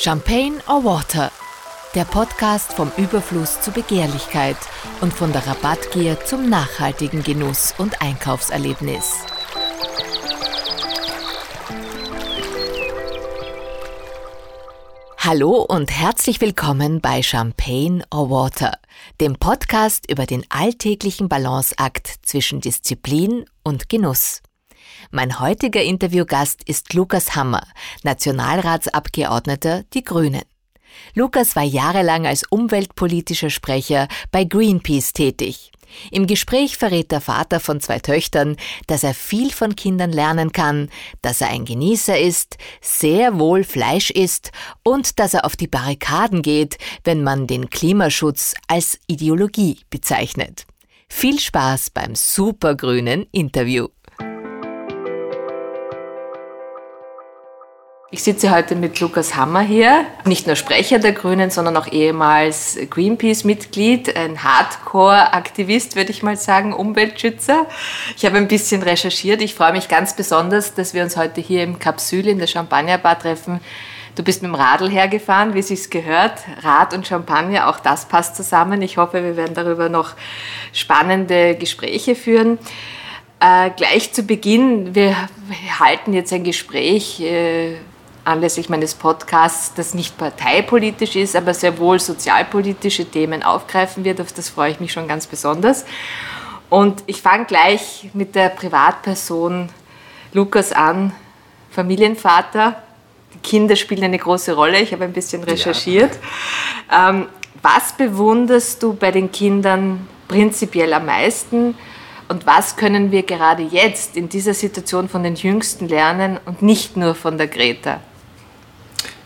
Champagne or Water? Der Podcast vom Überfluss zur Begehrlichkeit und von der Rabattgier zum nachhaltigen Genuss und Einkaufserlebnis. Hallo und herzlich willkommen bei Champagne or Water, dem Podcast über den alltäglichen Balanceakt zwischen Disziplin und Genuss. Mein heutiger Interviewgast ist Lukas Hammer, Nationalratsabgeordneter Die Grünen. Lukas war jahrelang als umweltpolitischer Sprecher bei Greenpeace tätig. Im Gespräch verrät der Vater von zwei Töchtern, dass er viel von Kindern lernen kann, dass er ein Genießer ist, sehr wohl Fleisch isst und dass er auf die Barrikaden geht, wenn man den Klimaschutz als Ideologie bezeichnet. Viel Spaß beim supergrünen Interview. Ich sitze heute mit Lukas Hammer hier, nicht nur Sprecher der Grünen, sondern auch ehemals Greenpeace-Mitglied, ein Hardcore-Aktivist, würde ich mal sagen, Umweltschützer. Ich habe ein bisschen recherchiert. Ich freue mich ganz besonders, dass wir uns heute hier im Kapsül in der Champagnerbar treffen. Du bist mit dem Radl hergefahren, wie es sich gehört. Rad und Champagner, auch das passt zusammen. Ich hoffe, wir werden darüber noch spannende Gespräche führen. Äh, gleich zu Beginn, wir halten jetzt ein Gespräch. Äh, anlässlich meines Podcasts, das nicht parteipolitisch ist, aber sehr wohl sozialpolitische Themen aufgreifen wird. Auf das freue ich mich schon ganz besonders. Und ich fange gleich mit der Privatperson Lukas an, Familienvater. Die Kinder spielen eine große Rolle. Ich habe ein bisschen recherchiert. Ja. Ähm, was bewunderst du bei den Kindern prinzipiell am meisten? Und was können wir gerade jetzt in dieser Situation von den Jüngsten lernen und nicht nur von der Greta?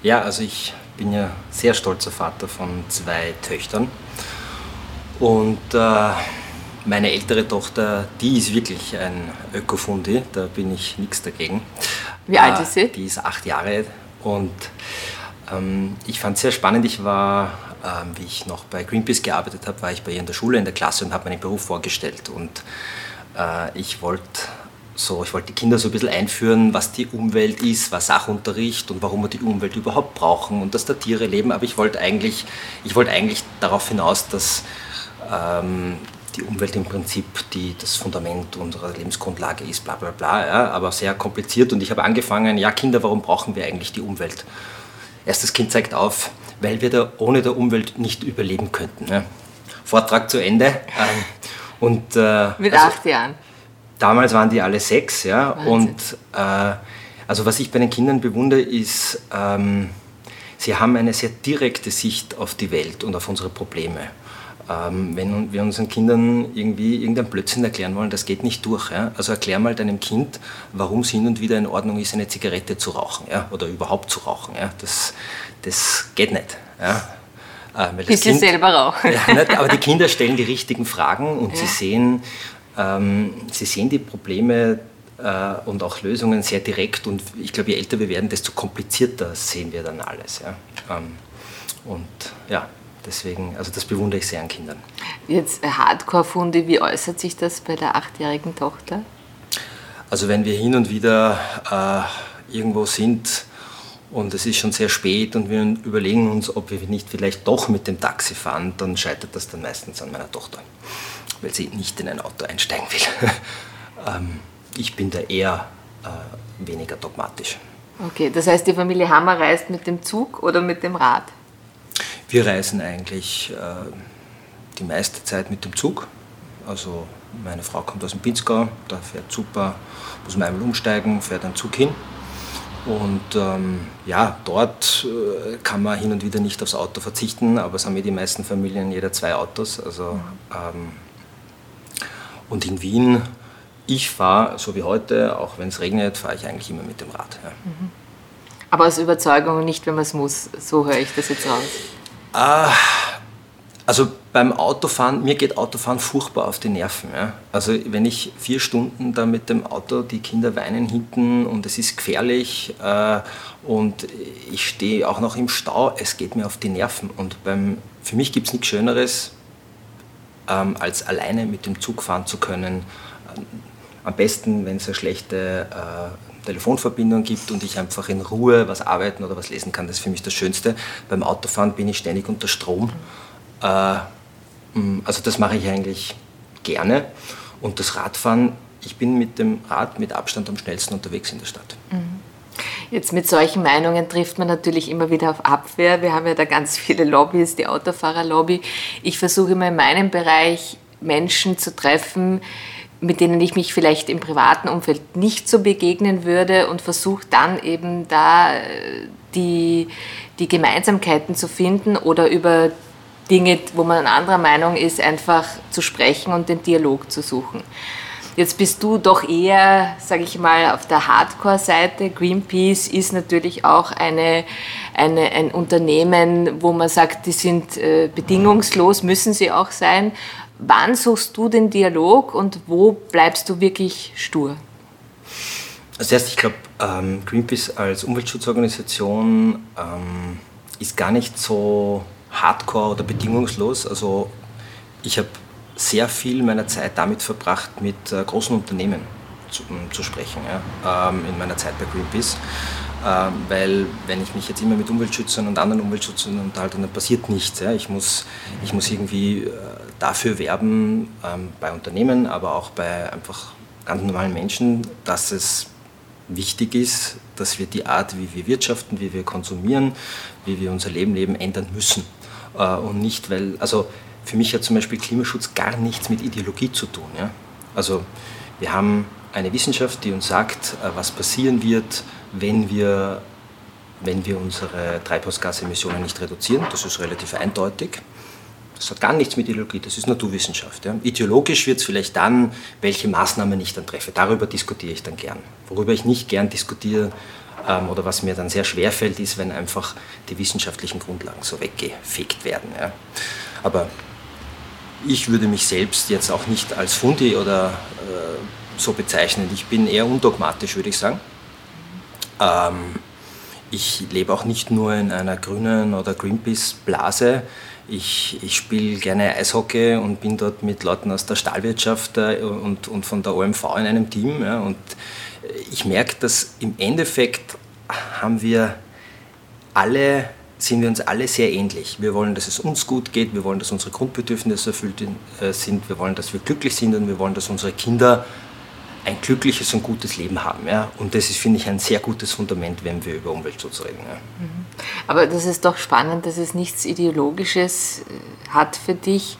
Ja, also ich bin ja sehr stolzer Vater von zwei Töchtern. Und äh, meine ältere Tochter, die ist wirklich ein Ökofundi, da bin ich nichts dagegen. Wie alt ist sie? Die ist acht Jahre und ähm, ich fand es sehr spannend. Ich war, ähm, wie ich noch bei Greenpeace gearbeitet habe, war ich bei ihr in der Schule, in der Klasse und habe meinen Beruf vorgestellt. Und äh, ich wollte so, ich wollte die Kinder so ein bisschen einführen, was die Umwelt ist, was Sachunterricht und warum wir die Umwelt überhaupt brauchen und dass da Tiere leben. Aber ich wollte eigentlich, ich wollte eigentlich darauf hinaus, dass ähm, die Umwelt im Prinzip die, das Fundament unserer Lebensgrundlage ist, bla bla bla, ja, aber sehr kompliziert. Und ich habe angefangen, ja Kinder, warum brauchen wir eigentlich die Umwelt? Erstes Kind zeigt auf, weil wir da ohne der Umwelt nicht überleben könnten. Ja. Vortrag zu Ende. Ähm, und, äh, Mit also, acht Jahren. Damals waren die alle sechs, ja. Wahnsinn. Und äh, also was ich bei den Kindern bewundere, ist, ähm, sie haben eine sehr direkte Sicht auf die Welt und auf unsere Probleme. Ähm, wenn wir unseren Kindern irgendwie irgendein Blödsinn erklären wollen, das geht nicht durch. Ja? Also erklär mal deinem Kind, warum es hin und wieder in Ordnung ist, eine Zigarette zu rauchen ja? oder überhaupt zu rauchen. Ja? Das, das geht nicht. Ja? Äh, Bis sie selber rauchen. Ja, nicht, aber die Kinder stellen die richtigen Fragen und sie sehen, ähm, sie sehen die Probleme äh, und auch Lösungen sehr direkt und ich glaube, je älter wir werden, desto komplizierter sehen wir dann alles. Ja? Ähm, und ja, deswegen, also das bewundere ich sehr an Kindern. Jetzt Hardcore-Funde, wie äußert sich das bei der achtjährigen Tochter? Also wenn wir hin und wieder äh, irgendwo sind und es ist schon sehr spät und wir überlegen uns, ob wir nicht vielleicht doch mit dem Taxi fahren, dann scheitert das dann meistens an meiner Tochter weil sie nicht in ein Auto einsteigen will. ähm, ich bin da eher äh, weniger dogmatisch. Okay, das heißt, die Familie Hammer reist mit dem Zug oder mit dem Rad? Wir reisen eigentlich äh, die meiste Zeit mit dem Zug. Also meine Frau kommt aus dem Pinzgau, da fährt super, muss man einmal umsteigen, fährt ein Zug hin. Und ähm, ja, dort äh, kann man hin und wieder nicht aufs Auto verzichten, aber es haben ja die meisten Familien jeder zwei Autos. Also ähm, und in Wien, ich fahre, so wie heute, auch wenn es regnet, fahre ich eigentlich immer mit dem Rad. Ja. Mhm. Aber aus Überzeugung nicht, wenn man es muss. So höre ich das jetzt raus. Ah, also beim Autofahren, mir geht Autofahren furchtbar auf die Nerven. Ja. Also wenn ich vier Stunden da mit dem Auto, die Kinder weinen hinten und es ist gefährlich äh, und ich stehe auch noch im Stau, es geht mir auf die Nerven. Und beim, für mich gibt es nichts Schöneres, ähm, als alleine mit dem Zug fahren zu können. Ähm, am besten, wenn es eine schlechte äh, Telefonverbindung gibt und ich einfach in Ruhe was arbeiten oder was lesen kann. Das ist für mich das Schönste. Beim Autofahren bin ich ständig unter Strom. Äh, mm, also das mache ich eigentlich gerne. Und das Radfahren, ich bin mit dem Rad mit Abstand am schnellsten unterwegs in der Stadt. Mhm. Jetzt mit solchen Meinungen trifft man natürlich immer wieder auf Abwehr. Wir haben ja da ganz viele Lobbys, die Autofahrerlobby. Ich versuche immer in meinem Bereich Menschen zu treffen, mit denen ich mich vielleicht im privaten Umfeld nicht so begegnen würde und versuche dann eben da äh, die, die Gemeinsamkeiten zu finden oder über Dinge, wo man anderer Meinung ist, einfach zu sprechen und den Dialog zu suchen. Jetzt bist du doch eher, sage ich mal, auf der Hardcore-Seite. Greenpeace ist natürlich auch eine, eine, ein Unternehmen, wo man sagt, die sind äh, bedingungslos, müssen sie auch sein. Wann suchst du den Dialog und wo bleibst du wirklich stur? Als erstes, ich glaube, ähm, Greenpeace als Umweltschutzorganisation ähm, ist gar nicht so hardcore oder bedingungslos. Also ich habe sehr viel meiner Zeit damit verbracht, mit äh, großen Unternehmen zu, um, zu sprechen, ja, ähm, in meiner Zeit bei Greenpeace. Ähm, weil wenn ich mich jetzt immer mit Umweltschützern und anderen Umweltschützern unterhalte, dann passiert nichts. Ja. Ich, muss, ich muss irgendwie äh, dafür werben, ähm, bei Unternehmen, aber auch bei einfach ganz normalen Menschen, dass es wichtig ist, dass wir die Art, wie wir wirtschaften, wie wir konsumieren, wie wir unser Leben leben, ändern müssen. Äh, und nicht, weil, also für mich hat zum Beispiel Klimaschutz gar nichts mit Ideologie zu tun. Ja? Also wir haben eine Wissenschaft, die uns sagt, äh, was passieren wird, wenn wir, wenn wir unsere Treibhausgasemissionen nicht reduzieren. Das ist relativ eindeutig. Das hat gar nichts mit Ideologie, das ist Naturwissenschaft. Ja. Ideologisch wird es vielleicht dann, welche Maßnahmen ich dann treffe. Darüber diskutiere ich dann gern. Worüber ich nicht gern diskutiere ähm, oder was mir dann sehr schwer fällt, ist, wenn einfach die wissenschaftlichen Grundlagen so weggefegt werden. Ja. Aber ich würde mich selbst jetzt auch nicht als Fundi oder äh, so bezeichnen. Ich bin eher undogmatisch, würde ich sagen. Ähm, ich lebe auch nicht nur in einer grünen oder Greenpeace-Blase. Ich, ich spiele gerne Eishockey und bin dort mit Leuten aus der Stahlwirtschaft äh, und, und von der OMV in einem Team. Ja, und ich merke, dass im Endeffekt haben wir alle, sind wir uns alle sehr ähnlich. Wir wollen, dass es uns gut geht, wir wollen, dass unsere Grundbedürfnisse erfüllt äh, sind, wir wollen, dass wir glücklich sind und wir wollen, dass unsere Kinder ein glückliches und gutes Leben haben. Ja? Und das ist, finde ich, ein sehr gutes Fundament, wenn wir über Umweltschutz reden. Ja? Mhm. Aber das ist doch spannend, dass es nichts Ideologisches äh, hat für dich.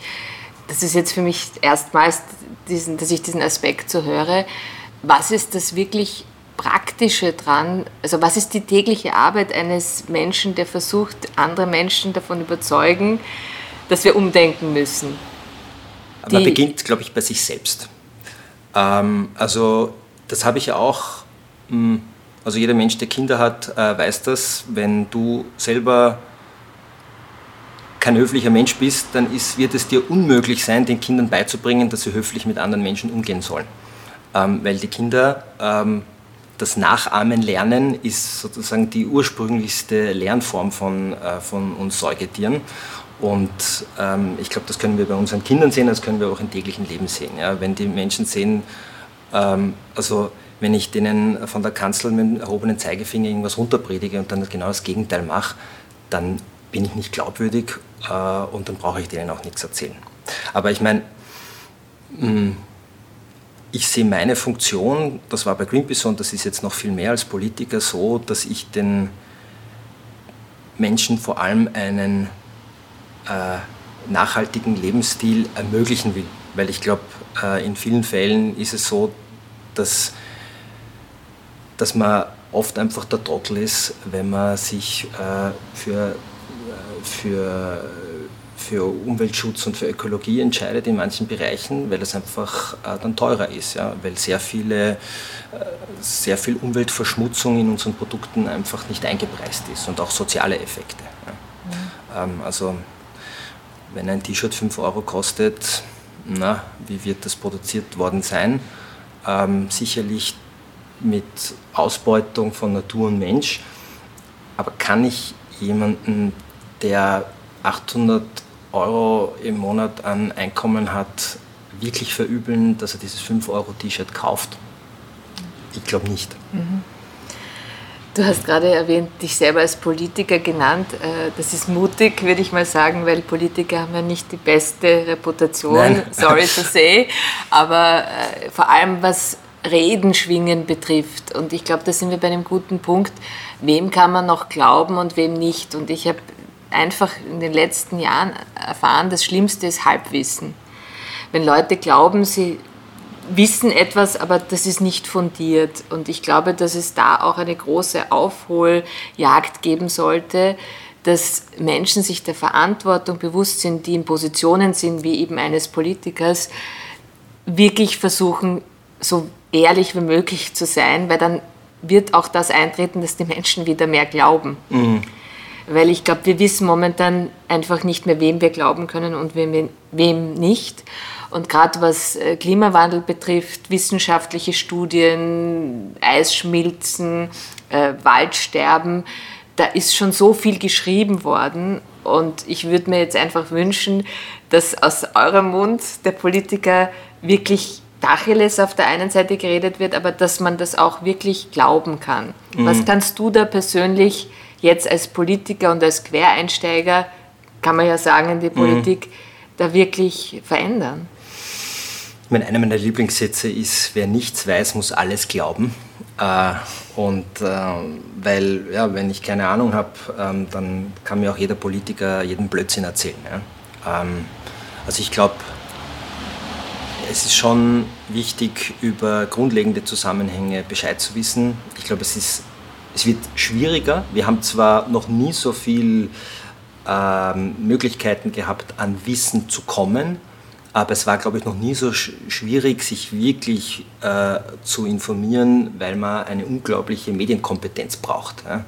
Das ist jetzt für mich erstmals, diesen, dass ich diesen Aspekt so höre. Was ist das wirklich Praktische dran? Also was ist die tägliche Arbeit eines Menschen, der versucht, andere Menschen davon überzeugen, dass wir umdenken müssen? Man beginnt, glaube ich, bei sich selbst. Ähm, also das habe ich ja auch, hm, also jeder Mensch, der Kinder hat, äh, weiß das, wenn du selber kein höflicher Mensch bist, dann ist, wird es dir unmöglich sein, den Kindern beizubringen, dass sie höflich mit anderen Menschen umgehen sollen. Ähm, weil die Kinder ähm, das Nachahmen lernen ist sozusagen die ursprünglichste Lernform von, äh, von uns Säugetieren. Und ähm, ich glaube, das können wir bei unseren Kindern sehen, das können wir auch im täglichen Leben sehen. Ja? Wenn die Menschen sehen, ähm, also wenn ich denen von der Kanzel mit dem erhobenen Zeigefinger irgendwas runterpredige und dann genau das Gegenteil mache, dann bin ich nicht glaubwürdig äh, und dann brauche ich denen auch nichts erzählen. Aber ich meine, hm, ich sehe meine Funktion, das war bei Greenpeace und das ist jetzt noch viel mehr als Politiker so, dass ich den Menschen vor allem einen äh, nachhaltigen Lebensstil ermöglichen will. Weil ich glaube, äh, in vielen Fällen ist es so, dass, dass man oft einfach der Trottel ist, wenn man sich äh, für, für, für Umweltschutz und für Ökologie entscheidet in manchen Bereichen, weil es einfach dann teurer ist, ja? weil sehr, viele, sehr viel Umweltverschmutzung in unseren Produkten einfach nicht eingepreist ist und auch soziale Effekte. Ja? Mhm. also wenn ein T-Shirt 5 Euro kostet, na, wie wird das produziert worden sein? Ähm, sicherlich mit Ausbeutung von Natur und Mensch. Aber kann ich jemanden, der 800 Euro im Monat an Einkommen hat, wirklich verübeln, dass er dieses 5 Euro T-Shirt kauft? ich glaube nicht. Mhm. Du hast gerade erwähnt, dich selber als Politiker genannt. Äh, das ist mutig, würde ich mal sagen, weil Politiker haben ja nicht die beste Reputation, Nein. sorry to say. Aber äh, vor allem was Redenschwingen betrifft. Und ich glaube, da sind wir bei einem guten Punkt. Wem kann man noch glauben und wem nicht? Und ich habe einfach in den letzten Jahren erfahren, das Schlimmste ist Halbwissen. Wenn Leute glauben, sie wissen etwas, aber das ist nicht fundiert. Und ich glaube, dass es da auch eine große Aufholjagd geben sollte, dass Menschen sich der Verantwortung bewusst sind, die in Positionen sind, wie eben eines Politikers, wirklich versuchen, so ehrlich wie möglich zu sein, weil dann wird auch das eintreten, dass die Menschen wieder mehr glauben. Mhm. Weil ich glaube, wir wissen momentan einfach nicht mehr, wem wir glauben können und wem, wem nicht. Und gerade was äh, Klimawandel betrifft, wissenschaftliche Studien, Eisschmilzen, äh, Waldsterben, da ist schon so viel geschrieben worden. Und ich würde mir jetzt einfach wünschen, dass aus eurem Mund der Politiker wirklich Tacheles auf der einen Seite geredet wird, aber dass man das auch wirklich glauben kann. Mhm. Was kannst du da persönlich jetzt als Politiker und als Quereinsteiger, kann man ja sagen, in die mhm. Politik, mhm. da wirklich verändern? meine, einer meiner Lieblingssätze ist, wer nichts weiß, muss alles glauben. Äh, und äh, weil, ja, wenn ich keine Ahnung habe, ähm, dann kann mir auch jeder Politiker jeden Blödsinn erzählen. Ähm, also ich glaube, es ist schon wichtig, über grundlegende Zusammenhänge Bescheid zu wissen. Ich glaube, es, ist, es wird schwieriger. Wir haben zwar noch nie so viele ähm, Möglichkeiten gehabt, an Wissen zu kommen, aber es war, glaube ich, noch nie so schwierig, sich wirklich äh, zu informieren, weil man eine unglaubliche Medienkompetenz braucht. Ja.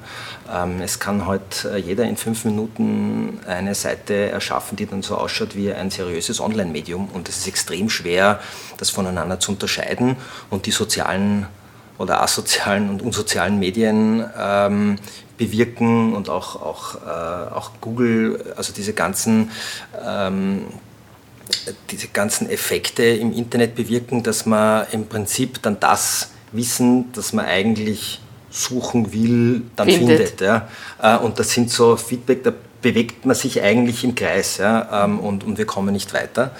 Ähm, es kann heute äh, jeder in fünf Minuten eine Seite erschaffen, die dann so ausschaut wie ein seriöses Online-Medium. Und es ist extrem schwer, das voneinander zu unterscheiden. Und die sozialen oder asozialen und unsozialen Medien ähm, bewirken und auch, auch, äh, auch Google, also diese ganzen ähm, diese ganzen Effekte im Internet bewirken, dass man im Prinzip dann das Wissen, das man eigentlich suchen will, dann findet. findet ja. Äh, und das sind so Feedback, da bewegt man sich eigentlich im Kreis ja, ähm, und, und wir kommen nicht weiter.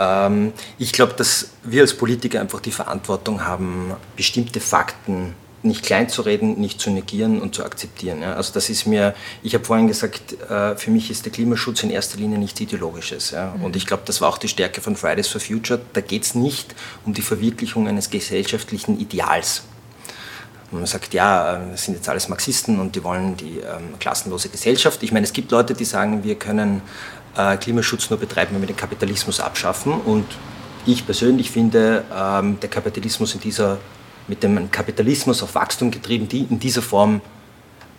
Ähm, ich glaube, dass wir als Politiker einfach die Verantwortung haben, bestimmte Fakten nicht klein zu reden, nicht zu negieren und zu akzeptieren. Ja. Also das ist mir, ich habe vorhin gesagt, äh, für mich ist der Klimaschutz in erster Linie nichts Ideologisches. Ja. Mhm. Und ich glaube, das war auch die Stärke von Fridays for Future. Da geht es nicht um die Verwirklichung eines gesellschaftlichen Ideals. Man sagt, ja, äh, das sind jetzt alles Marxisten und die wollen die ähm, klassenlose Gesellschaft. Ich meine, es gibt Leute, die sagen, wir können äh, Klimaschutz nur betreiben, wenn wir den Kapitalismus abschaffen. Und ich persönlich finde, ähm, der Kapitalismus in dieser mit dem Kapitalismus auf Wachstum getrieben, die in dieser Form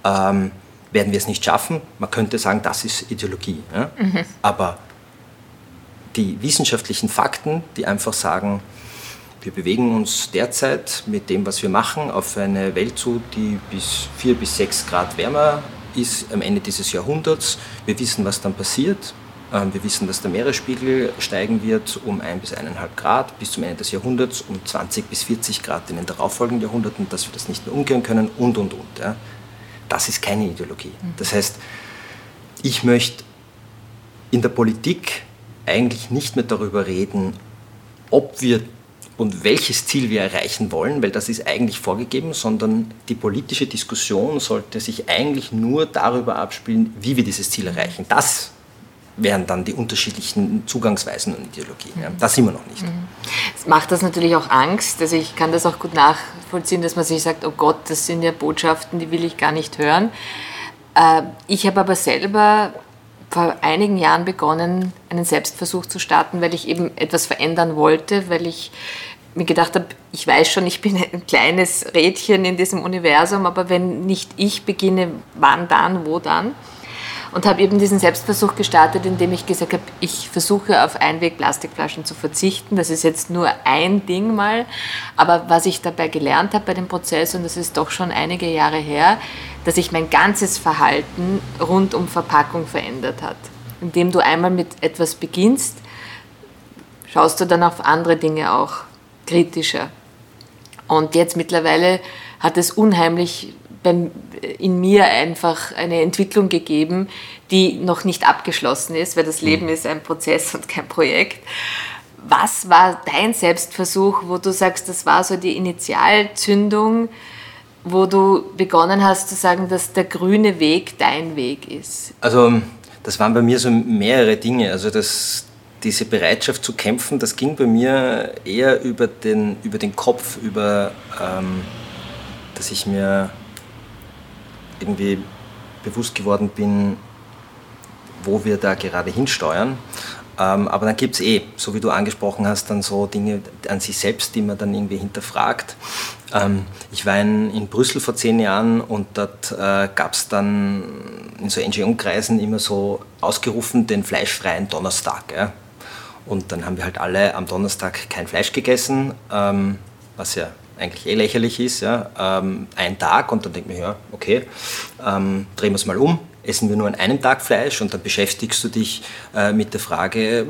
ähm, werden wir es nicht schaffen. Man könnte sagen, das ist Ideologie. Ja? Mhm. Aber die wissenschaftlichen Fakten, die einfach sagen, wir bewegen uns derzeit mit dem, was wir machen, auf eine Welt zu, die bis 4 bis 6 Grad wärmer ist am Ende dieses Jahrhunderts. Wir wissen, was dann passiert. Ähm, wir wissen, dass der Meeresspiegel steigen wird um 1 bis 1,5 Grad bis zum Ende des Jahrhunderts, um 20 bis 40 Grad in den darauffolgenden Jahrhunderten, dass wir das nicht mehr umgehen können und, und, und. Ja. Das ist keine Ideologie. Mhm. Das heißt, ich möchte in der Politik eigentlich nicht mehr darüber reden, ob wir und welches Ziel wir erreichen wollen, weil das ist eigentlich vorgegeben, sondern die politische Diskussion sollte sich eigentlich nur darüber abspielen, wie wir dieses Ziel erreichen. Das wären dann die unterschiedlichen Zugangsweisen und Ideologien. Ja. Da sind wir noch nicht. Mhm. Macht das natürlich auch Angst. Also ich kann das auch gut nachvollziehen, dass man sich sagt, oh Gott, das sind ja Botschaften, die will ich gar nicht hören. Äh, ich habe aber selber vor einigen Jahren begonnen, einen Selbstversuch zu starten, weil ich eben etwas verändern wollte, weil ich mir gedacht habe, ich weiß schon, ich bin ein kleines Rädchen in diesem Universum, aber wenn nicht ich beginne, wann dann, wo dann? Und habe eben diesen Selbstversuch gestartet, indem ich gesagt habe, ich versuche auf Einweg-Plastikflaschen zu verzichten. Das ist jetzt nur ein Ding mal, aber was ich dabei gelernt habe bei dem Prozess, und das ist doch schon einige Jahre her, dass sich mein ganzes Verhalten rund um Verpackung verändert hat. Indem du einmal mit etwas beginnst, schaust du dann auf andere Dinge auch kritischer. Und jetzt mittlerweile hat es unheimlich in mir einfach eine Entwicklung gegeben, die noch nicht abgeschlossen ist, weil das mhm. Leben ist ein Prozess und kein Projekt. Was war dein Selbstversuch, wo du sagst, das war so die Initialzündung, wo du begonnen hast zu sagen, dass der grüne Weg dein Weg ist? Also das waren bei mir so mehrere Dinge. Also das, diese Bereitschaft zu kämpfen, das ging bei mir eher über den, über den Kopf, über ähm, dass ich mir irgendwie bewusst geworden bin, wo wir da gerade hinsteuern. Ähm, aber dann gibt es eh, so wie du angesprochen hast, dann so Dinge an sich selbst, die man dann irgendwie hinterfragt. Ähm, ich war in, in, Brüssel vor zehn Jahren und dort äh, gab es dann in so NGO-Kreisen immer so ausgerufen den fleischfreien Donnerstag. Ja? Und dann haben wir halt alle am Donnerstag kein Fleisch gegessen, ähm, was ja eigentlich eh lächerlich ist. Ja? Ähm, ein Tag und dann denkt man, ja, okay, ähm, drehen wir es mal um essen wir nur an einem Tag Fleisch und dann beschäftigst du dich äh, mit der Frage,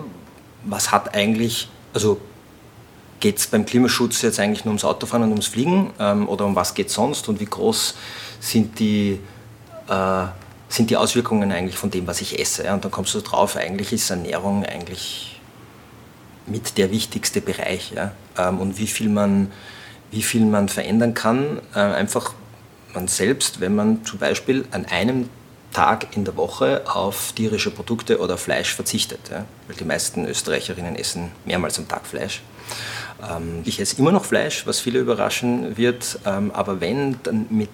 was hat eigentlich, also geht es beim Klimaschutz jetzt eigentlich nur ums Autofahren und ums Fliegen ähm, oder um was geht es sonst und wie groß sind die, äh, sind die Auswirkungen eigentlich von dem, was ich esse. Ja? Und dann kommst du drauf, eigentlich ist Ernährung eigentlich mit der wichtigste Bereich ja? Ähm, und wie viel, man, wie viel man verändern kann, äh, einfach man selbst, wenn man zum Beispiel an einem Tag in der Woche auf tierische Produkte oder Fleisch verzichtet. Ja? Weil die meisten Österreicherinnen essen mehrmals am Tag Fleisch. Ähm, ich esse immer noch Fleisch, was viele überraschen wird, ähm, aber wenn, dann mit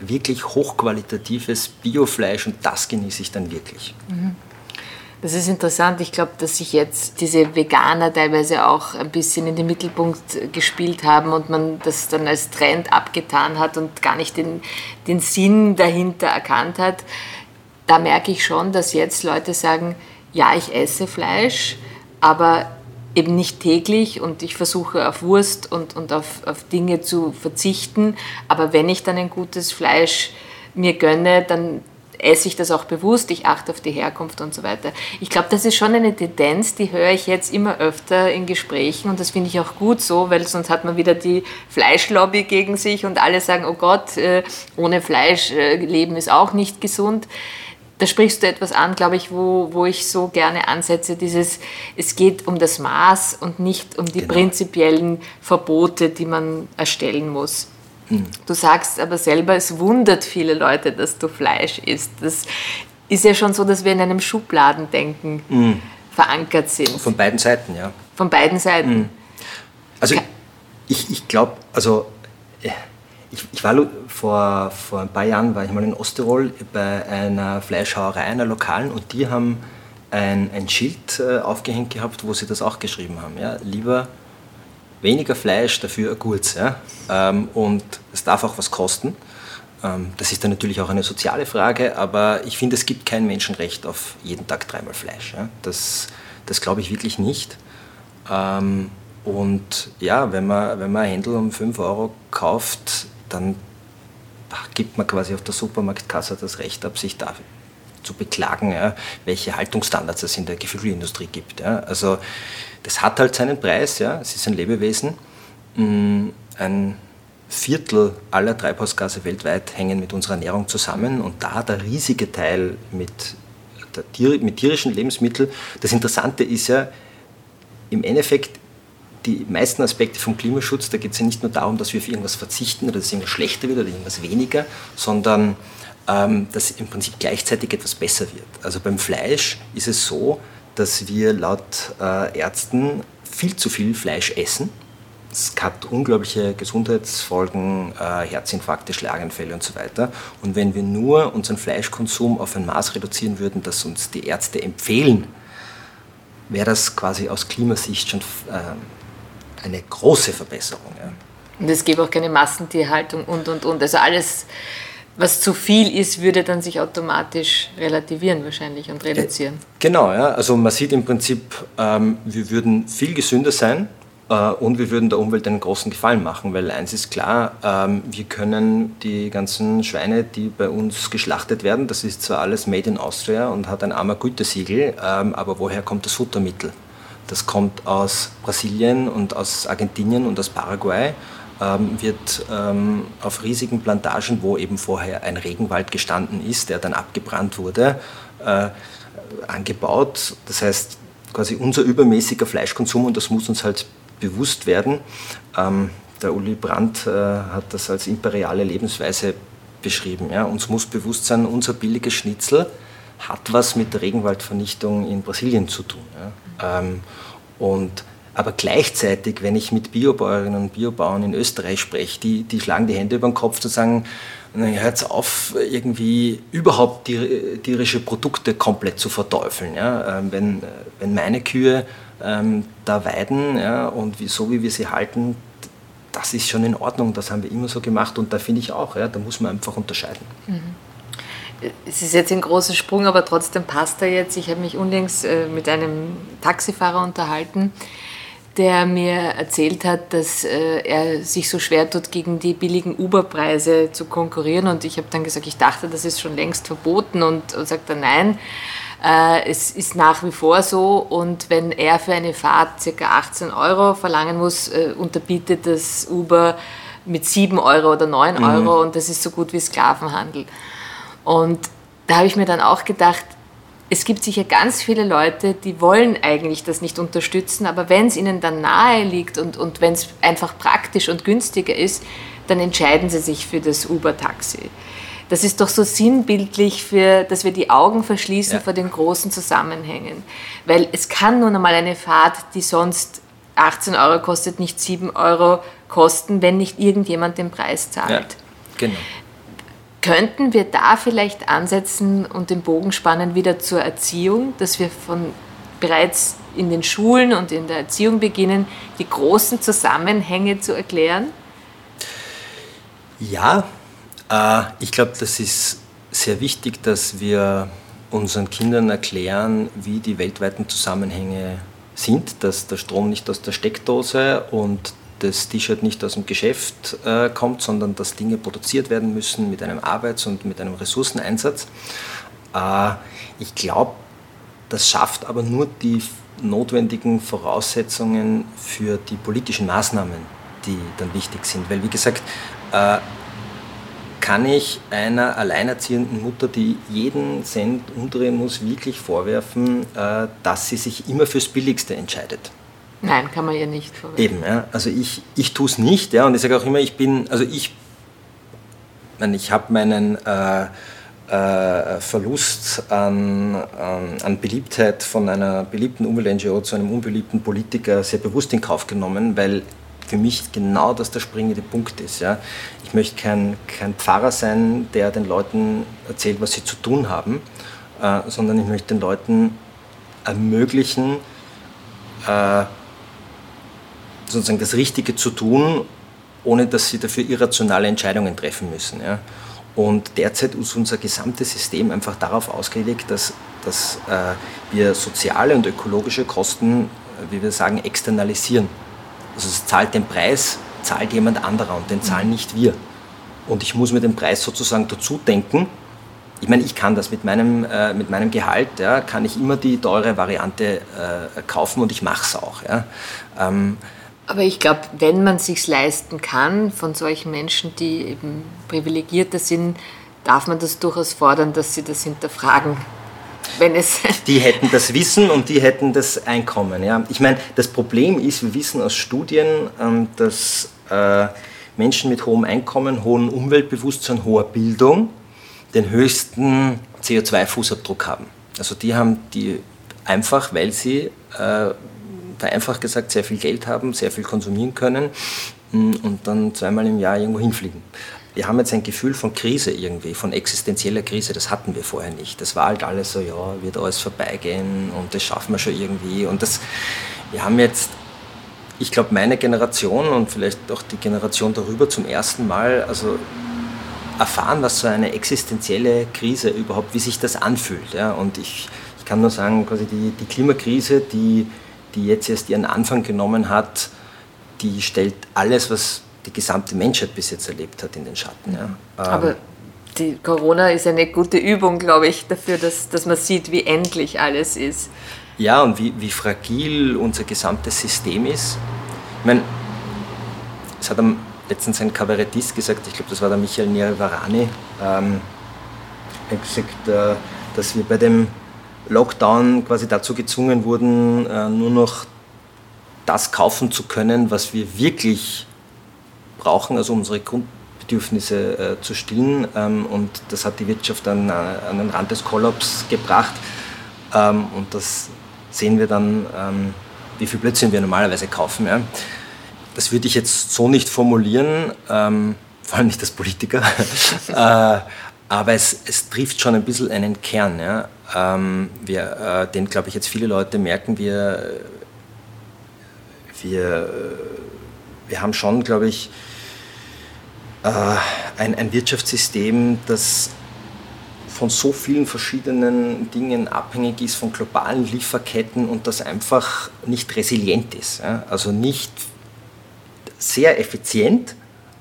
wirklich hochqualitatives Biofleisch und das genieße ich dann wirklich. Mhm. Das ist interessant. Ich glaube, dass sich jetzt diese Veganer teilweise auch ein bisschen in den Mittelpunkt gespielt haben und man das dann als Trend abgetan hat und gar nicht den, den Sinn dahinter erkannt hat. Da merke ich schon, dass jetzt Leute sagen, ja, ich esse Fleisch, aber eben nicht täglich und ich versuche auf Wurst und, und auf, auf Dinge zu verzichten. Aber wenn ich dann ein gutes Fleisch mir gönne, dann esse ich das auch bewusst, ich achte auf die Herkunft und so weiter. Ich glaube, das ist schon eine Tendenz, die höre ich jetzt immer öfter in Gesprächen und das finde ich auch gut so, weil sonst hat man wieder die Fleischlobby gegen sich und alle sagen, oh Gott, äh, ohne Fleisch äh, leben ist auch nicht gesund. Da sprichst du etwas an, glaube ich, wo, wo ich so gerne ansetze, dieses, es geht um das Maß und nicht um die genau. prinzipiellen Verbote, die man erstellen muss. Du sagst aber selber, es wundert viele Leute, dass du Fleisch isst. Das ist ja schon so, dass wir in einem Schubladendenken mhm. verankert sind. Von beiden Seiten, ja. Von beiden Seiten. Mhm. Also ich, ich glaube, also äh, ich, ich, war vor, vor ein paar Jahren war ich mal in Osttirol bei einer Fleischhauerei, einer lokalen, und die haben ein, ein Schild äh, aufgehängt gehabt, wo sie das auch geschrieben haben. Ja? Lieber weniger Fleisch, dafür ein Gurz. Ja? Ähm, und es darf auch was kosten. Ähm, das ist dann natürlich auch eine soziale Frage, aber ich finde, es gibt kein Menschenrecht auf jeden Tag dreimal Fleisch. Ja? Das, das glaube ich wirklich nicht. Ähm, und ja, wenn man, wenn man ein Händel um 5 Euro kauft, dann gibt man quasi auf der Supermarktkasse das Recht ab, sich dafür zu beklagen, ja, welche Haltungsstandards es in der Geflügelindustrie gibt. Ja. Also das hat halt seinen Preis, ja. es ist ein Lebewesen. Mm, ein Viertel aller Treibhausgase weltweit hängen mit unserer Ernährung zusammen und da der riesige Teil mit, Tier, mit tierischen Lebensmitteln. Das Interessante ist ja, im Endeffekt, die meisten Aspekte vom Klimaschutz, da geht es ja nicht nur darum, dass wir auf irgendwas verzichten oder dass irgendwas schlechter wird oder irgendwas weniger, sondern ähm, dass im Prinzip gleichzeitig etwas besser wird. Also beim Fleisch ist es so, dass wir laut äh, Ärzten viel zu viel Fleisch essen. Es hat unglaubliche Gesundheitsfolgen, äh, Herzinfarkte, Schlaganfälle und so weiter. Und wenn wir nur unseren Fleischkonsum auf ein Maß reduzieren würden, das uns die Ärzte empfehlen, wäre das quasi aus Klimasicht schon äh, eine große Verbesserung. Und es gäbe auch keine Massentierhaltung und, und, und. Also alles was zu viel ist, würde dann sich automatisch relativieren wahrscheinlich und reduzieren. Äh, genau, ja. Also man sieht im Prinzip, ähm, wir würden viel gesünder sein äh, und wir würden der Umwelt einen großen Gefallen machen, weil eins ist klar, ähm, wir können die ganzen Schweine, die bei uns geschlachtet werden, das ist zwar alles made in Austria und hat ein armer Gütesiegel, ähm, aber woher kommt das Futtermittel? Das kommt aus Brasilien und aus Argentinien und aus Paraguay ähm, wird ähm, auf riesigen Plantagen, wo eben vorher ein Regenwald gestanden ist, der dann abgebrannt wurde, äh, angebaut. Das heißt, quasi unser übermäßiger Fleischkonsum, und das muss uns halt bewusst werden. Ähm, der Uli Brandt äh, hat das als imperiale Lebensweise beschrieben. Ja. Uns muss bewusst sein, unser billiges Schnitzel hat was mit der Regenwaldvernichtung in Brasilien zu tun. Ja. Ähm, und aber gleichzeitig, wenn ich mit Biobäuerinnen und Biobauern in Österreich spreche, die, die schlagen die Hände über den Kopf zu sagen, hört auf, irgendwie überhaupt tierische Produkte komplett zu verteufeln. Ja? Ähm, wenn, wenn meine Kühe ähm, da weiden ja, und wie, so wie wir sie halten, das ist schon in Ordnung, das haben wir immer so gemacht und da finde ich auch, ja, da muss man einfach unterscheiden. Mhm. Es ist jetzt ein großer Sprung, aber trotzdem passt er jetzt. Ich habe mich unlängst äh, mit einem Taxifahrer unterhalten, der mir erzählt hat, dass äh, er sich so schwer tut, gegen die billigen Uber-Preise zu konkurrieren. Und ich habe dann gesagt, ich dachte, das ist schon längst verboten. Und, und sagt er, nein, äh, es ist nach wie vor so. Und wenn er für eine Fahrt ca. 18 Euro verlangen muss, äh, unterbietet das Uber mit 7 Euro oder 9 mhm. Euro. Und das ist so gut wie Sklavenhandel. Und da habe ich mir dann auch gedacht, es gibt sicher ganz viele Leute, die wollen eigentlich das nicht unterstützen, aber wenn es ihnen dann nahe liegt und, und wenn es einfach praktisch und günstiger ist, dann entscheiden sie sich für das Uber-Taxi. Das ist doch so sinnbildlich, für, dass wir die Augen verschließen ja. vor den großen Zusammenhängen. Weil es kann nun einmal eine Fahrt, die sonst 18 Euro kostet, nicht 7 Euro kosten, wenn nicht irgendjemand den Preis zahlt. Ja, genau. Könnten wir da vielleicht ansetzen und den Bogen spannen wieder zur Erziehung, dass wir von bereits in den Schulen und in der Erziehung beginnen, die großen Zusammenhänge zu erklären? Ja, äh, ich glaube, das ist sehr wichtig, dass wir unseren Kindern erklären, wie die weltweiten Zusammenhänge sind, dass der Strom nicht aus der Steckdose und das T-Shirt nicht aus dem Geschäft äh, kommt, sondern dass Dinge produziert werden müssen mit einem Arbeits- und mit einem Ressourceneinsatz. Äh, ich glaube, das schafft aber nur die notwendigen Voraussetzungen für die politischen Maßnahmen, die dann wichtig sind. Weil, wie gesagt, äh, kann ich einer alleinerziehenden Mutter, die jeden Cent umdrehen muss, wirklich vorwerfen, äh, dass sie sich immer fürs Billigste entscheidet. Nein, kann man ja nicht verwenden. Eben, ja. Also ich, ich tue es nicht, ja, und ich sage auch immer, ich bin, also ich, ich habe meinen äh, äh, Verlust an, an, an, Beliebtheit von einer beliebten Umwelt-NGO zu einem unbeliebten Politiker sehr bewusst in Kauf genommen, weil für mich genau das der springende Punkt ist. Ja. Ich möchte kein, kein Pfarrer sein, der den Leuten erzählt, was sie zu tun haben, äh, sondern ich möchte den Leuten ermöglichen, äh, sozusagen das Richtige zu tun, ohne dass sie dafür irrationale Entscheidungen treffen müssen. Ja. Und derzeit ist unser gesamtes System einfach darauf ausgelegt, dass, dass äh, wir soziale und ökologische Kosten, äh, wie wir sagen, externalisieren. Also es zahlt den Preis, zahlt jemand anderer und den zahlen nicht wir. Und ich muss mir den Preis sozusagen dazu denken. Ich meine, ich kann das mit meinem, äh, mit meinem Gehalt, ja, kann ich immer die teure Variante äh, kaufen und ich mache es auch. Ja. Ähm, aber ich glaube, wenn man sich leisten kann von solchen Menschen, die eben privilegierter sind, darf man das durchaus fordern, dass sie das hinterfragen. Wenn es die hätten das Wissen und die hätten das Einkommen. Ja. Ich meine, das Problem ist, wir wissen aus Studien, ähm, dass äh, Menschen mit hohem Einkommen, hohem Umweltbewusstsein, hoher Bildung den höchsten CO2-Fußabdruck haben. Also die haben die einfach, weil sie äh, vereinfacht gesagt sehr viel Geld haben, sehr viel konsumieren können mm, und dann zweimal im Jahr irgendwo hinfliegen. Wir haben jetzt ein Gefühl von Krise irgendwie, von existenzieller Krise, das hatten wir vorher nicht. Das war halt alles so, ja, wird alles vorbeigehen und das schaffen wir schon irgendwie. Und das, wir haben jetzt, ich glaube, meine Generation und vielleicht auch die Generation darüber zum ersten Mal, also erfahren, was so eine existenzielle Krise überhaupt, wie sich das anfühlt. Ja. Und ich, ich kann nur sagen, quasi die, die Klimakrise, die die jetzt erst ihren Anfang genommen hat, die stellt alles, was die gesamte Menschheit bis jetzt erlebt hat, in den Schatten. Ja. Aber die Corona ist eine gute Übung, glaube ich, dafür, dass, dass man sieht, wie endlich alles ist. Ja, und wie, wie fragil unser gesamtes System ist. Ich meine, es hat am letztens ein Kabarettist gesagt, ich glaube, das war der Michael Nerivarani, ähm, hat gesagt, äh, dass wir bei dem Lockdown quasi dazu gezwungen wurden, äh, nur noch das kaufen zu können, was wir wirklich brauchen, also unsere Grundbedürfnisse äh, zu stillen. Ähm, und das hat die Wirtschaft an, an den Rand des Kollaps gebracht. Ähm, und das sehen wir dann, ähm, wie viel Blödsinn wir normalerweise kaufen. Das würde ich jetzt so nicht formulieren, vor allem nicht als Politiker, äh, aber es, es, trifft schon ein bisschen einen Kern, ja. Ähm, wir, äh, den, glaube ich, jetzt viele Leute merken. Wir, wir, wir haben schon, glaube ich, äh, ein, ein Wirtschaftssystem, das von so vielen verschiedenen Dingen abhängig ist, von globalen Lieferketten und das einfach nicht resilient ist. Ja? Also nicht sehr effizient,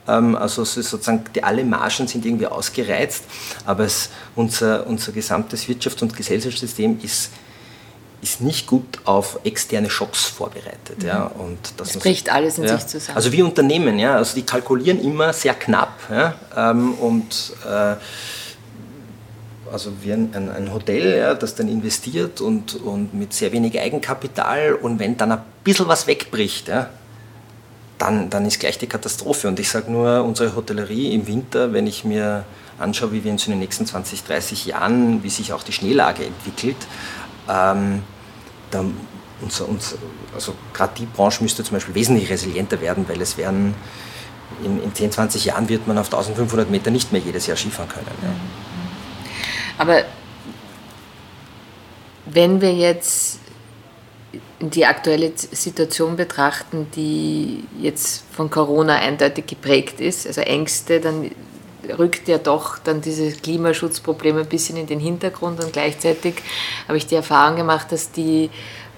also sozusagen die, alle Margen sind irgendwie ausgereizt, aber es, unser, unser gesamtes Wirtschafts- und Gesellschaftssystem ist ist nicht gut auf externe Schocks vorbereitet. Mhm. Ja, und das es bricht alles in ja, sich zusammen. Also wie Unternehmen, ja, also die kalkulieren immer sehr knapp ja, ähm, und äh, also wie ein, ein, ein Hotel, ja, das dann investiert und, und mit sehr wenig Eigenkapital und wenn dann ein bisschen was wegbricht, ja, dann, dann ist gleich die Katastrophe. Und ich sage nur, unsere Hotellerie im Winter, wenn ich mir anschaue, wie wir uns in den nächsten 20, 30 Jahren, wie sich auch die Schneelage entwickelt, ähm, dann unser, unser, also gerade die Branche müsste zum Beispiel wesentlich resilienter werden, weil es werden in, in 10, 20 Jahren wird man auf 1500 Meter nicht mehr jedes Jahr Skifahren können. Ja. Aber wenn wir jetzt die aktuelle Situation betrachten, die jetzt von Corona eindeutig geprägt ist, also Ängste, dann rückt ja doch dann dieses Klimaschutzproblem ein bisschen in den Hintergrund und gleichzeitig habe ich die Erfahrung gemacht, dass die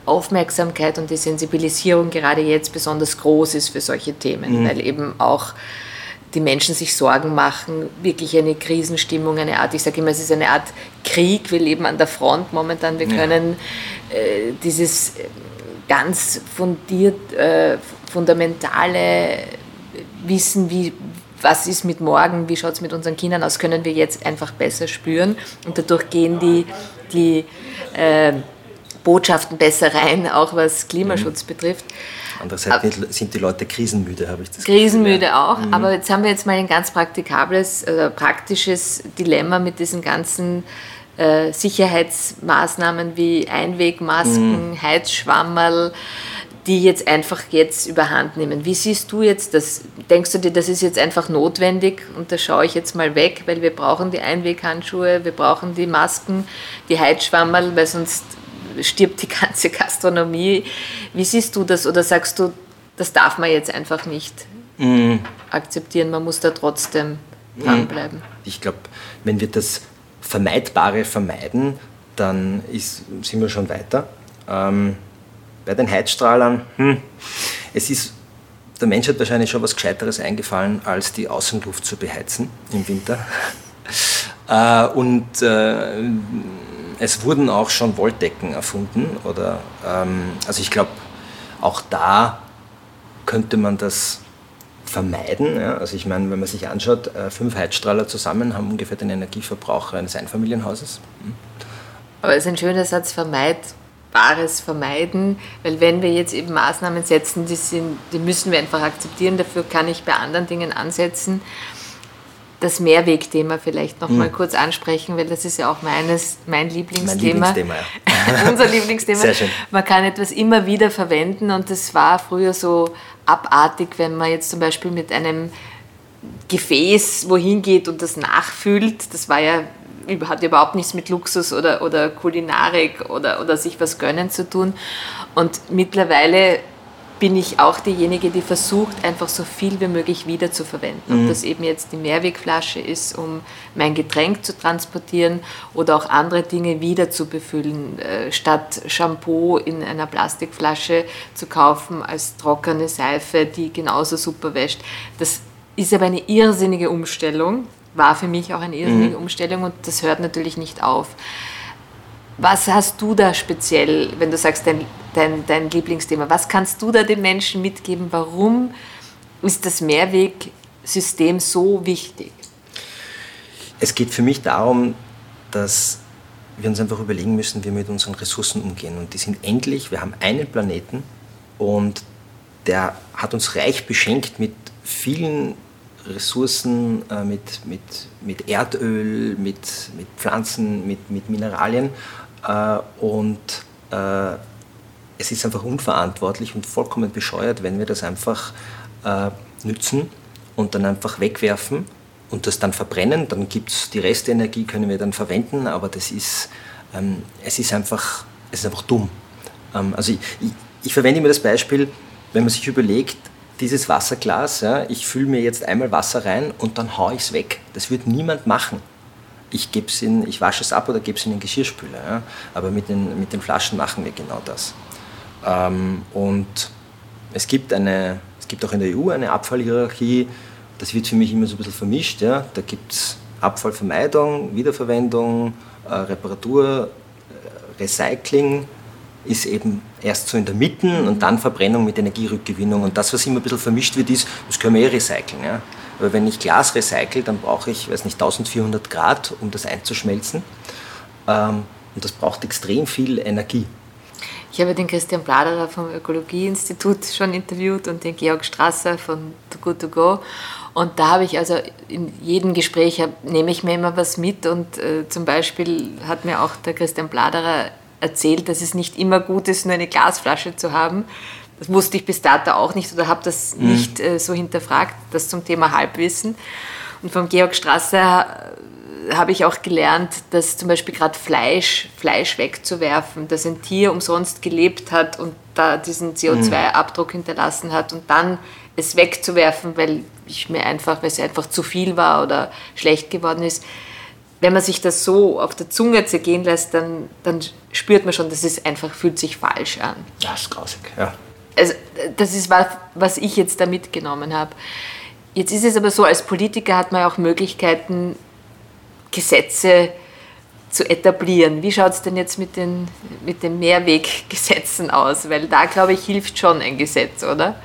Aufmerksamkeit und die Sensibilisierung gerade jetzt besonders groß ist für solche Themen, mhm. weil eben auch die Menschen sich Sorgen machen, wirklich eine Krisenstimmung, eine Art, ich sage immer, es ist eine Art Krieg, wir leben an der Front momentan, wir können äh, dieses äh, ganz fundiert, äh, fundamentale Wissen, wie, was ist mit morgen, wie schaut es mit unseren Kindern aus, können wir jetzt einfach besser spüren und dadurch gehen die, die äh, Botschaften besser rein, auch was Klimaschutz mhm. betrifft. Andererseits sind die Leute krisenmüde, habe ich das Krisenmüde Gefühl, auch, mhm. aber jetzt haben wir jetzt mal ein ganz praktikables, äh, praktisches Dilemma mit diesen ganzen äh, Sicherheitsmaßnahmen wie Einwegmasken, mhm. Heizschwammerl, die jetzt einfach jetzt überhand nehmen. Wie siehst du jetzt das? Denkst du dir, das ist jetzt einfach notwendig und da schaue ich jetzt mal weg, weil wir brauchen die Einweghandschuhe, wir brauchen die Masken, die Heizschwammerl, weil sonst stirbt die ganze Gastronomie. Wie siehst du das oder sagst du, das darf man jetzt einfach nicht mm. akzeptieren, man muss da trotzdem dranbleiben? Ich glaube, wenn wir das Vermeidbare vermeiden, dann ist, sind wir schon weiter. Ähm, bei den Heizstrahlern, hm, es ist, der Mensch hat wahrscheinlich schon was Gescheiteres eingefallen, als die Außenluft zu beheizen im Winter. äh, und äh, es wurden auch schon Wolldecken erfunden. Oder, ähm, also ich glaube, auch da könnte man das vermeiden. Ja? Also ich meine, wenn man sich anschaut, äh, fünf Heizstrahler zusammen haben ungefähr den Energieverbrauch eines Einfamilienhauses. Hm. Aber es ist ein schöner Satz, vermeidbares vermeiden, weil wenn wir jetzt eben Maßnahmen setzen, die, sind, die müssen wir einfach akzeptieren, dafür kann ich bei anderen Dingen ansetzen das Mehrwegthema vielleicht noch mhm. mal kurz ansprechen, weil das ist ja auch meines, mein Lieblingsthema. Mein Lieblingsthema ja. Unser Lieblingsthema. Sehr schön. Man kann etwas immer wieder verwenden und das war früher so abartig, wenn man jetzt zum Beispiel mit einem Gefäß wohin geht und das nachfüllt. Das war ja hat überhaupt nichts mit Luxus oder, oder Kulinarik oder, oder sich was gönnen zu tun. Und mittlerweile bin ich auch diejenige, die versucht, einfach so viel wie möglich wieder zu verwenden. Mhm. Ob das eben jetzt die Mehrwegflasche ist, um mein Getränk zu transportieren oder auch andere Dinge wieder zu befüllen, äh, statt Shampoo in einer Plastikflasche zu kaufen als trockene Seife, die genauso super wäscht. Das ist aber eine irrsinnige Umstellung, war für mich auch eine irrsinnige mhm. Umstellung und das hört natürlich nicht auf. Was hast du da speziell, wenn du sagst, dein, dein, dein Lieblingsthema, was kannst du da den Menschen mitgeben? Warum ist das Mehrweg System so wichtig? Es geht für mich darum, dass wir uns einfach überlegen müssen, wie wir mit unseren Ressourcen umgehen. Und die sind endlich. Wir haben einen Planeten und der hat uns reich beschenkt mit vielen Ressourcen, äh, mit, mit, mit Erdöl, mit, mit Pflanzen, mit, mit Mineralien. Äh, und äh, es ist einfach unverantwortlich und vollkommen bescheuert, wenn wir das einfach äh, nützen und dann einfach wegwerfen und das dann verbrennen. Dann gibt es die Restenergie, können wir dann verwenden, aber das ist, ähm, es ist einfach, es ist einfach dumm. Ähm, also ich, ich, ich verwende immer das Beispiel, wenn man sich überlegt, dieses Wasserglas, ja, ich fülle mir jetzt einmal Wasser rein und dann haue ich es weg. Das wird niemand machen. Ich, in, ich wasche es ab oder gebe es in den Geschirrspüler. Ja. Aber mit den, mit den Flaschen machen wir genau das. Ähm, und es gibt, eine, es gibt auch in der EU eine Abfallhierarchie. Das wird für mich immer so ein bisschen vermischt. Ja. Da gibt es Abfallvermeidung, Wiederverwendung, äh, Reparatur, äh, Recycling ist eben erst so in der Mitte und dann Verbrennung mit Energierückgewinnung. Und das, was immer ein bisschen vermischt wird, ist, das können wir eh recyceln. Ja? Aber wenn ich Glas recycle, dann brauche ich, weiß nicht, 1400 Grad, um das einzuschmelzen. Ähm, und das braucht extrem viel Energie. Ich habe den Christian Bladerer vom Ökologieinstitut schon interviewt und den Georg Strasser von Too Good To Go. Und da habe ich also in jedem Gespräch nehme ich mir immer was mit und äh, zum Beispiel hat mir auch der Christian Bladerer erzählt, dass es nicht immer gut ist, nur eine Glasflasche zu haben. Das wusste ich bis dato auch nicht oder habe das mhm. nicht äh, so hinterfragt, das zum Thema Halbwissen. Und vom Georg Strasser äh, habe ich auch gelernt, dass zum Beispiel gerade Fleisch, Fleisch wegzuwerfen, dass ein Tier umsonst gelebt hat und da diesen CO2-Abdruck hinterlassen hat und dann es wegzuwerfen, weil ich mir einfach, weil es einfach zu viel war oder schlecht geworden ist, wenn man sich das so auf der Zunge zergehen lässt, dann, dann spürt man schon, dass es einfach fühlt sich falsch an. Das ist grausig, ja. Also, das ist was, was ich jetzt da mitgenommen habe. Jetzt ist es aber so, als Politiker hat man auch Möglichkeiten, Gesetze zu etablieren. Wie schaut es denn jetzt mit den, mit den Mehrweggesetzen aus? Weil da, glaube ich, hilft schon ein Gesetz, oder?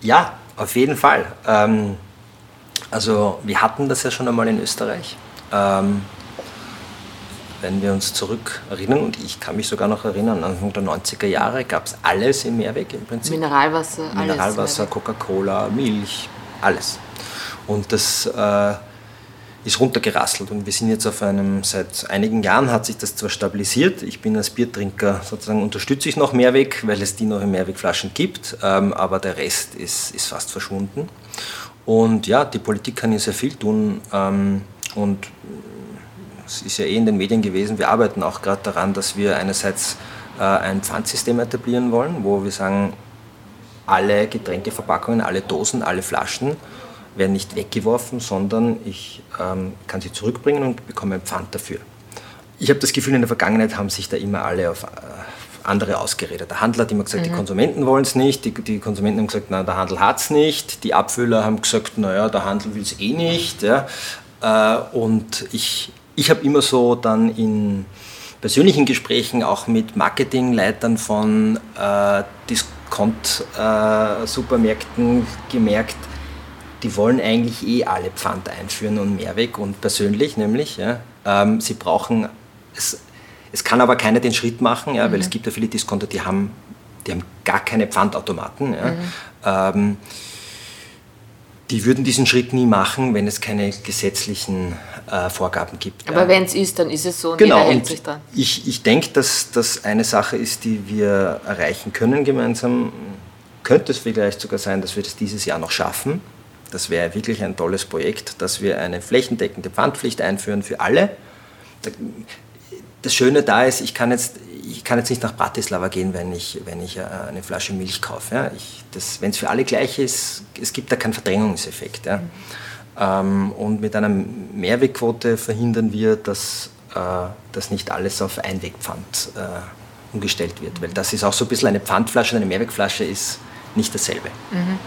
Ja, auf jeden Fall. Ähm, also wir hatten das ja schon einmal in Österreich. Ähm, wenn wir uns zurück erinnern, und ich kann mich sogar noch erinnern, Anfang der 90er Jahre gab es alles im Mehrweg im Prinzip. Mineralwasser, alles. Mineralwasser, Coca-Cola, Milch, alles. Und das äh, ist runtergerasselt und wir sind jetzt auf einem, seit einigen Jahren hat sich das zwar stabilisiert, ich bin als Biertrinker sozusagen, unterstütze ich noch Mehrweg, weil es die noch in Mehrwegflaschen gibt, ähm, aber der Rest ist, ist fast verschwunden. Und ja, die Politik kann hier sehr viel tun. Ähm, und es ist ja eh in den Medien gewesen, wir arbeiten auch gerade daran, dass wir einerseits äh, ein Pfandsystem etablieren wollen, wo wir sagen, alle Getränkeverpackungen, alle Dosen, alle Flaschen werden nicht weggeworfen, sondern ich ähm, kann sie zurückbringen und bekomme ein Pfand dafür. Ich habe das Gefühl, in der Vergangenheit haben sich da immer alle auf äh, andere ausgeredet. Der Handel hat immer gesagt, mhm. die Konsumenten wollen es nicht, die, die, Konsumenten haben gesagt, na, der Handel hat es nicht, die Abfüller haben gesagt, naja, der Handel will es eh nicht. Ja. Äh, und ich, ich habe immer so dann in persönlichen Gesprächen auch mit Marketingleitern von äh, Discount-Supermärkten äh, gemerkt, die wollen eigentlich eh alle Pfand einführen und Mehrweg und persönlich nämlich. Ja. Ähm, sie brauchen, es, es kann aber keiner den Schritt machen, ja, mhm. weil es gibt ja viele Discounter, die haben, die haben gar keine Pfandautomaten. Ja. Mhm. Ähm, die würden diesen Schritt nie machen, wenn es keine gesetzlichen äh, Vorgaben gibt. Aber ja. wenn es ist, dann ist es so und genau, jeder hält sich dran. Ich, ich denke, dass das eine Sache ist, die wir erreichen können gemeinsam. Könnte es vielleicht sogar sein, dass wir das dieses Jahr noch schaffen. Das wäre wirklich ein tolles Projekt, dass wir eine flächendeckende Pfandpflicht einführen für alle. Das Schöne da ist, ich kann jetzt, ich kann jetzt nicht nach Bratislava gehen, wenn ich, wenn ich äh, eine Flasche Milch kaufe. Ja. Wenn es für alle gleich ist, es gibt da keinen Verdrängungseffekt. Ja. Mhm. Ähm, und mit einer Mehrwegquote verhindern wir, dass, äh, dass nicht alles auf Einwegpfand äh, umgestellt wird. Weil das ist auch so ein bisschen eine Pfandflasche, eine Mehrwegflasche ist nicht dasselbe. Mhm.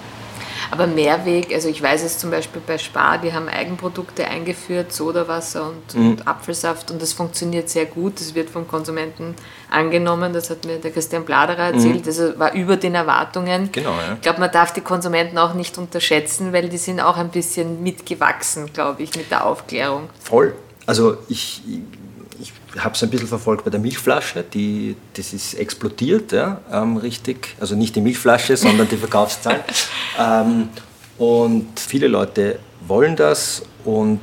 Aber Mehrweg, also ich weiß es zum Beispiel bei Spar, die haben Eigenprodukte eingeführt, Sodawasser und, mhm. und Apfelsaft und das funktioniert sehr gut. Das wird vom Konsumenten angenommen, das hat mir der Christian Bladerer erzählt, mhm. das war über den Erwartungen. Genau, ja. Ich glaube, man darf die Konsumenten auch nicht unterschätzen, weil die sind auch ein bisschen mitgewachsen, glaube ich, mit der Aufklärung. Voll. Also ich, ich habe es ein bisschen verfolgt bei der Milchflasche, die, das ist explodiert, ja, ähm, richtig. Also nicht die Milchflasche, sondern die Verkaufszahlen. ähm, und viele Leute wollen das und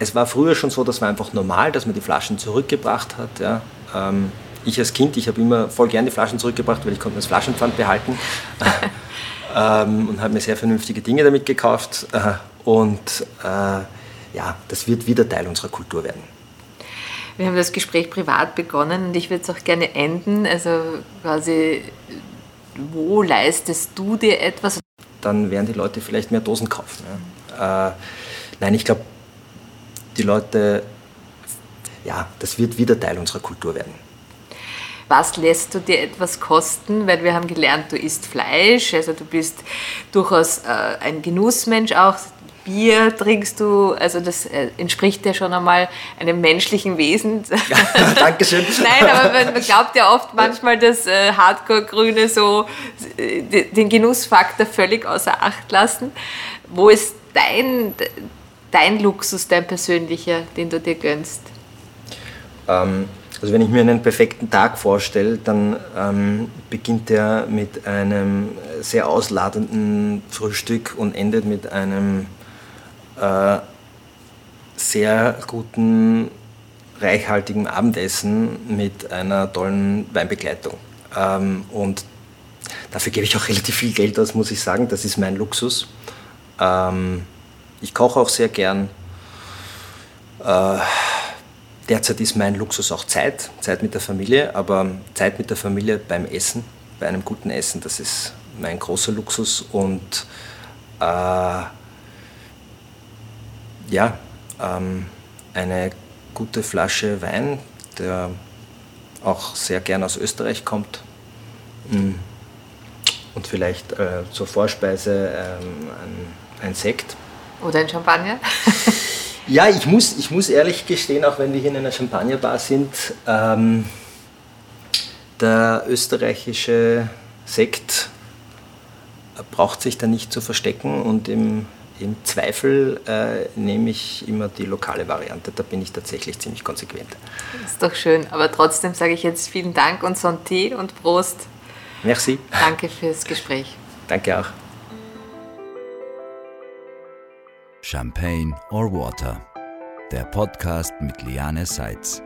es war früher schon so, das war einfach normal, dass man die Flaschen zurückgebracht hat. Ja. Ähm, ich als Kind, ich habe immer voll gerne die Flaschen zurückgebracht, weil ich konnte das Flaschenpfand behalten ähm, und habe mir sehr vernünftige Dinge damit gekauft. Äh, und äh, ja, das wird wieder Teil unserer Kultur werden. Wir haben das Gespräch privat begonnen und ich würde es auch gerne enden. Also quasi, wo leistest du dir etwas? Dann werden die Leute vielleicht mehr Dosen kaufen. Ja. Äh, nein, ich glaube, die Leute, ja, das wird wieder Teil unserer Kultur werden. Was lässt du dir etwas kosten? Weil wir haben gelernt, du isst Fleisch, also du bist durchaus äh, ein Genussmensch auch. Bier trinkst du, also das äh, entspricht ja schon einmal einem menschlichen Wesen. Ja, Dankeschön. Nein, aber man, glaubt ja oft manchmal, dass äh, Hardcore-Grüne so äh, den Genussfaktor völlig außer Acht lassen. Wo ist dein, dein Luxus, dein persönlicher, den du dir gönnst? Ähm, also wenn ich mir einen perfekten Tag vorstelle, dann ähm, beginnt er mit einem sehr ausladenden Frühstück und endet mit einem äh, sehr guten, reichhaltigen Abendessen mit einer tollen Weinbegleitung. Ähm, und dafür gebe ich auch relativ viel Geld aus, muss ich sagen. Das ist mein Luxus. Ähm, ich koche auch sehr gern. Äh, derzeit ist mein Luxus auch Zeit, Zeit mit der Familie, aber Zeit mit der Familie beim Essen, bei einem guten Essen, das ist mein großer Luxus und äh, ja, ähm, eine gute Flasche Wein, der auch sehr gern aus Österreich kommt. Mm. Und vielleicht äh, zur Vorspeise ähm, ein, ein, Sekt. Oder ein Champagner? ja, ich muss, ich muss ehrlich gestehen, auch wenn wir hier in einer Champagnerbar sind, ähm, der österreichische Sekt braucht sich da nicht zu verstecken und im im Zweifel äh, nehme ich immer die lokale Variante. Da bin ich tatsächlich ziemlich konsequent. Das ist doch schön. Aber trotzdem sage ich jetzt vielen Dank und Santé und Prost. Merci. Danke fürs Gespräch. Danke auch. Champagne or Water. Der Podcast mit Liane Seitz.